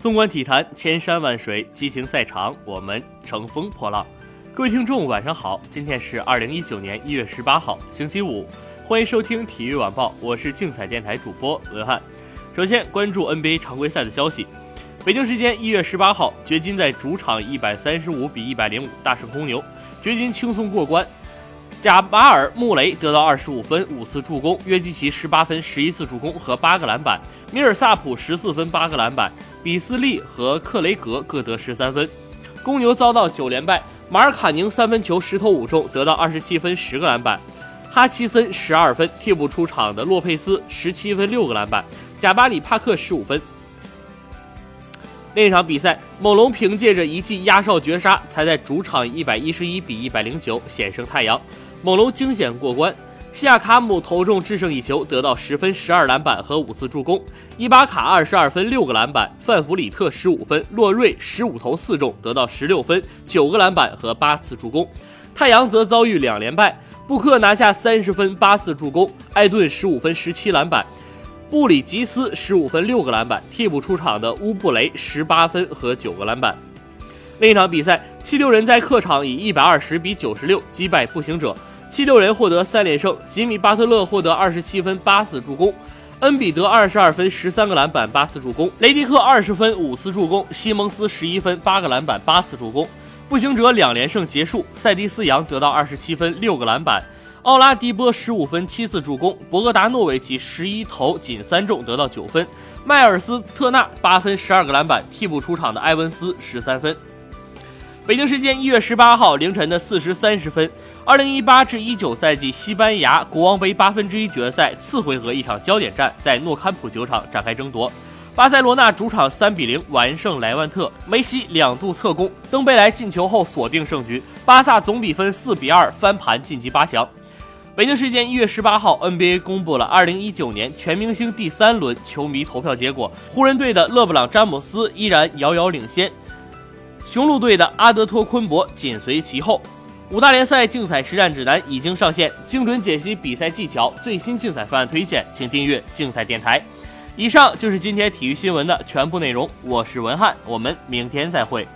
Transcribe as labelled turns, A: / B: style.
A: 纵观体坛，千山万水，激情赛场，我们乘风破浪。各位听众，晚上好，今天是二零一九年一月十八号，星期五，欢迎收听体育晚报，我是竞彩电台主播文翰。首先关注 NBA 常规赛的消息。北京时间一月十八号，掘金在主场一百三十五比一百零五大胜公牛，掘金轻松过关。贾马尔·穆雷得到二十五分、五次助攻；约基奇十八分、十一次助攻和八个篮板；米尔萨普十四分、八个篮板；比斯利和克雷格各得十三分。公牛遭到九连败，马尔卡宁三分球十投五中，得到二十七分、十个篮板；哈奇森十二分，替补出场的洛佩斯十七分、六个篮板；贾巴里·帕克十五分。另一场比赛，猛龙凭借着一记压哨绝杀，才在主场一百一十一比一百零九险胜太阳。猛龙惊险过关，西亚卡姆投中制胜一球，得到十分、十二篮板和五次助攻；伊巴卡二十二分、六个篮板；范弗里特十五分；洛瑞十五投四中，得到十六分、九个篮板和八次助攻。太阳则遭遇两连败，布克拿下三十分、八次助攻，艾顿十五分、十七篮板，布里吉斯十五分、六个篮板，替补出场的乌布雷十八分和九个篮板。另一场比赛，七六人在客场以一百二十比九十六击败步行者。七六人获得三连胜，吉米·巴特勒获得二十七分、八次助攻，恩比德二十二分、十三个篮板、八次助攻，雷迪克二十分、五次助攻，西蒙斯十一分、八个篮板、八次助攻。步行者两连胜结束，塞迪斯·杨得到二十七分、六个篮板，奥拉迪波十五分、七次助攻，博格达诺维奇十一投仅三中，得到九分，迈尔斯·特纳八分、十二个篮板，替补出场的埃文斯十三分。北京时间一月十八号凌晨的四时三十分。二零一八至一九赛季西班牙国王杯八分之一决赛次回合一场焦点战在诺坎普球场展开争夺，巴塞罗那主场三比零完胜莱万特，梅西两度侧攻，登贝莱进球后锁定胜局，巴萨总比分四比二翻盘晋级八强。北京时间一月十八号，NBA 公布了二零一九年全明星第三轮球迷投票结果，湖人队的勒布朗詹姆斯依然遥遥领先，雄鹿队的阿德托昆博紧随其后。五大联赛竞彩实战指南已经上线，精准解析比赛技巧，最新竞彩方案推荐，请订阅竞彩电台。以上就是今天体育新闻的全部内容，我是文翰，我们明天再会。